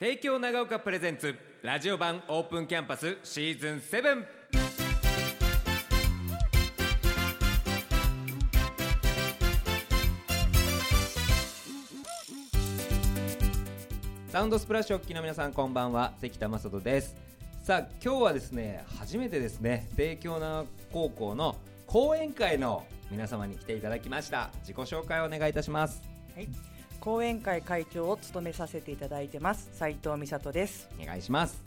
帝京長岡プレゼンツラジオ版オープンキャンパスシーズン7サウンドスプラッシュお聞きの皆さんこんばんは。関田正人です。さあ今日はですね初めてですね帝京長岡高校の講演会の皆様に来ていただきました。自己紹介をお願いいたします。はい、講演会会長を務めさせていただいてます斉藤美里ですお願いします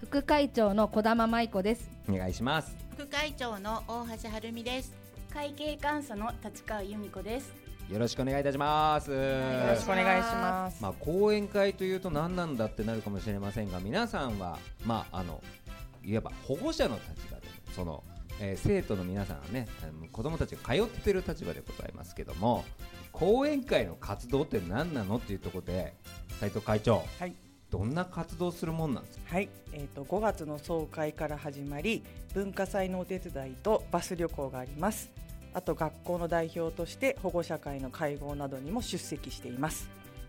副会長の小玉舞子です。お願いします副会長の大橋晴美です。会計監査の立川由美子です。よろしくお願いいたします。よろしくお願いします、まあ講演会というと何なんだってなるかもしれませんが、皆さんはまああのいわば保護者の立場でその、えー生徒の皆さんはね、子供たちが通っている立場でございますけども、講演会の活動って何なのっていうところで斉藤会長、はい。どんな活動するもんなんですか？はい、えっ、と5月の総会から始まり文化祭のお手伝いとバス旅行があります。あと学校の代表として保護者会の会合などにも出席しています。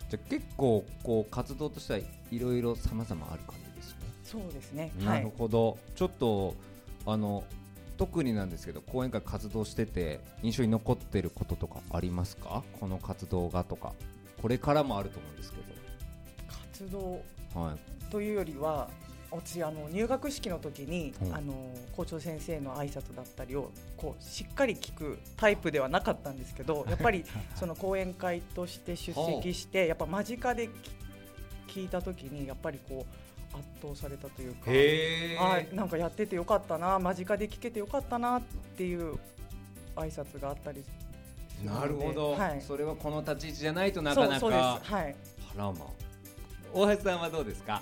じゃあ結構こう活動としてはいろいろ様々ある感じですね。そうですね。なるはい。ほど、ちょっとあの特になんですけど講演会活動してて印象に残ってることとかありますか？この活動がとか。これからもあると思うんですけ活動ど、はい、というよりは私あの入学式の時に、うんあの校長先生の挨拶だったりをこうしっかり聞くタイプではなかったんですけど やっぱりその講演会として出席してやっぱ間近でき聞いた時にやっぱりこう圧倒されたというかへはいなんかやっててよかったな間近で聞けてよかったなっていう挨拶があったりなるほど、はい、それはこの立ち位置じゃないとなかなそうそうです。かはい。あらま大橋さんはどうですか？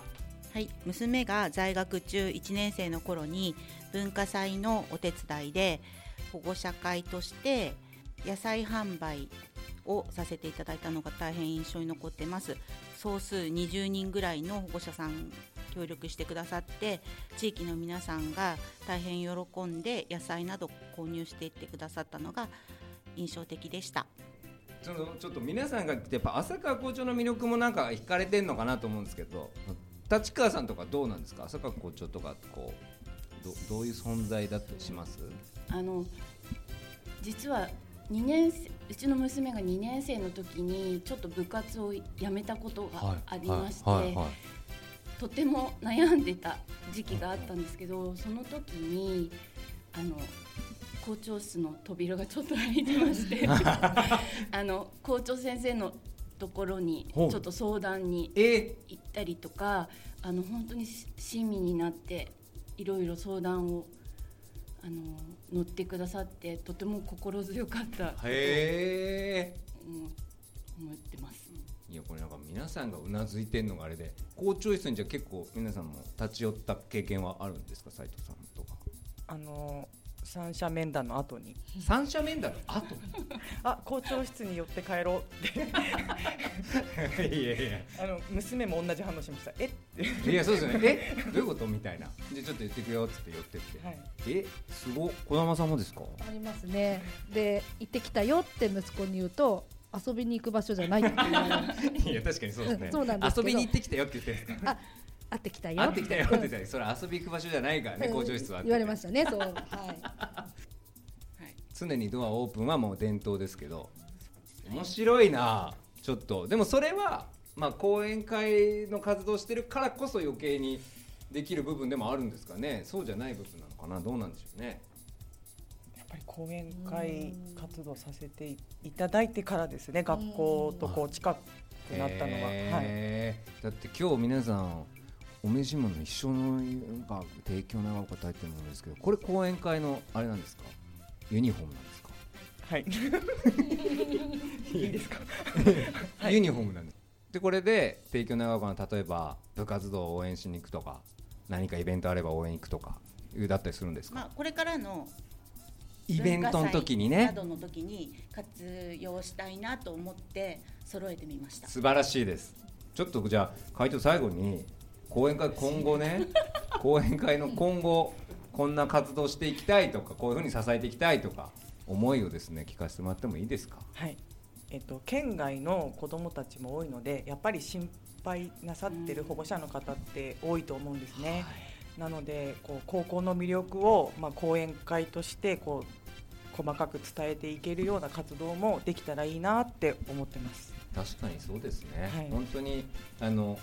はい、娘が在学中1年生の頃に文化祭のお手伝いで保護者会として野菜販売をさせていただいたのが大変印象に残ってます。総数20人ぐらいの保護者さん協力してくださって地域の皆さんが大変喜んで野菜など購入していってくださったのが印象的でした。ちょっとちょっと皆さんがやっぱ浅川校長の魅力もなんか惹かれてんのかなと思うんですけど立川さんとかどうなんですか？浅川校長とかこうどどういう存在だとします？あの実は2年生うちの娘が2年生の時にちょっと部活を辞めたことがありまして、とても悩んでた時期があったんですけどその時にあの校長室の扉がちょっと開いてまして あの校長先生のところにちょっと相談にえ？行ったりとかあの本当にし親身になっていろいろ相談をあの乗ってくださってとても心強かったと、思ってます。いやこれなんか皆さんがうなずいてんのがあれで校長室にじゃあ結構皆さんも立ち寄った経験はあるんですか斉藤さんとか。あの三者面談の後に。三者面談の後？あ校長室に寄って帰ろうって。いやいや。あの娘も同じ反応しました。えっ？ていやそうですよね。え？どういうこと？みたいな。じゃあちょっと言ってくよっつって寄ってって、はい。え？すごっ。児玉さんもですか？ありますね。で、行ってきたよって息子に言うと、遊びに行く場所じゃないって言われる。いや確かにそうですね。うんそうなんです遊びに行ってきたよって言って。るんですかあ、会ってきたよ。会ってきたよって言うんったらそれ遊び行く場所じゃないからね校長室は言われましたね。そう。はい。はい、常にドアオープンはもう伝統ですけど面白いなちょっと。でもそれはまあ講演会の活動してるからこそ余計にできる部分でもあるんですかね。そうじゃない部分なのかな。どうなんでしょうねぱり講演会活動させていただいてからですね学校とこう近くなったのは、はい、だって今日皆さんお召し物一緒のが提供長岡大ってるものですけどこれ講演会のあれなんですか？ユニフォームなんですか、はい、いいですか？ユニフォームなんです。でこれで提供長岡の例えば部活動を応援しに行くとか何かイベントあれば応援行くとかだったりするんですか、まあ、これからのイベントの時にね。などの時に活用したいなと思って揃えてみました。素晴らしいです。ちょっとじゃあ会長最後に講演会今後ね 講演会の今後こんな活動していきたいとかこういうふうに支えていきたいとか思いをですね聞かせてもらってもいいですか？はい。えっと、県外の子どもたちも多いのでやっぱり心ぱいなさってる保護者の方って多いと思うんですね。なのでこう高校の魅力を、まあ、講演会としてこう細かく伝えていけるような活動もできたらいいなって思ってます。確かにそうですね、はい。本当にあの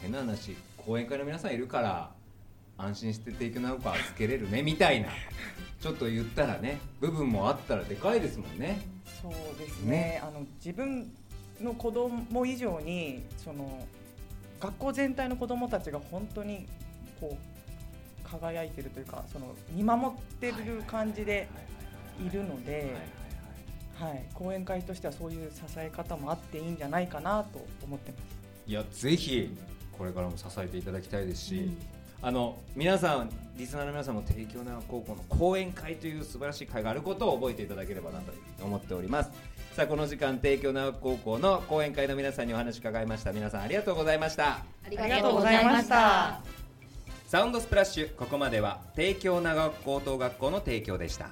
変な話講演会の皆さんいるから安心して提供なんか預けれるね みたいなちょっと言ったらね部分もあったらでかいですもんね。そうですね。ね。あの自分の子供以上にその学校全体の子供たちが本当にこう輝いてるというかその見守ってる感じでいるので、はい、講演会としてはそういう支え方もあっていいんじゃないかなと思ってます。いやぜひこれからも支えていただきたいですし、あの皆さんリスナーの皆さんも帝京長高校の講演会という素晴らしい会があることを覚えていただければなと思っております。さあこの時間帝京長高校の講演会の皆さんにお話伺いました。皆さんありがとうございました。ありがとうございました。サウンドスプラッシュここまでは帝京長高等学校の提供でした。